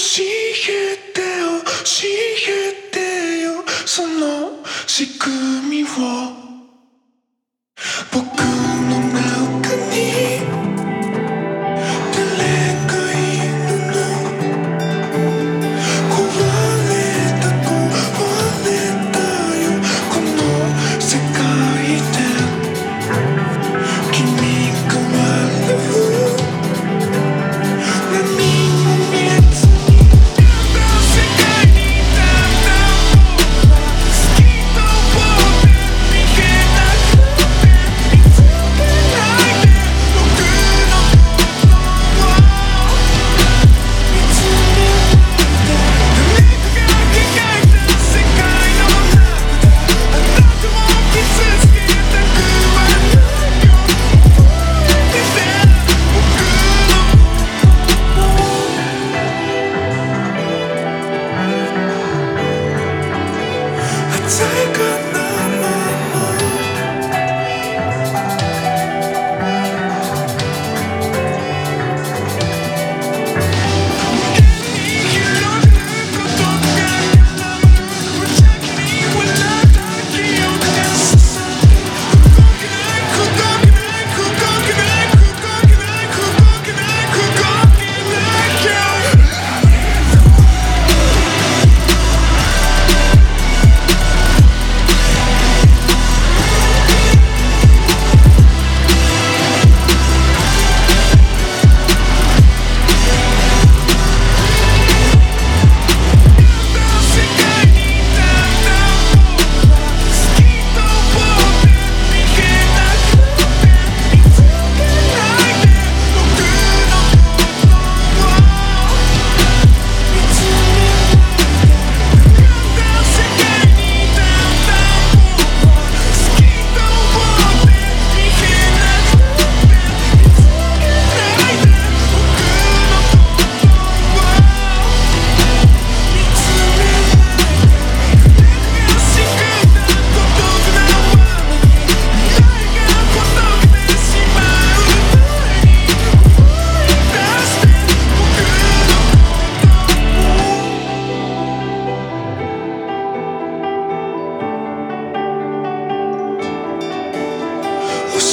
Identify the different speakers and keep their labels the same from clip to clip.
Speaker 1: 教えてよ教えてよその仕組みを。僕の take a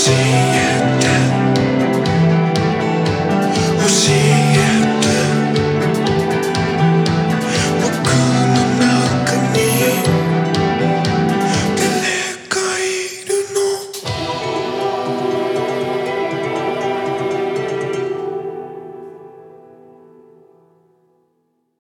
Speaker 1: see.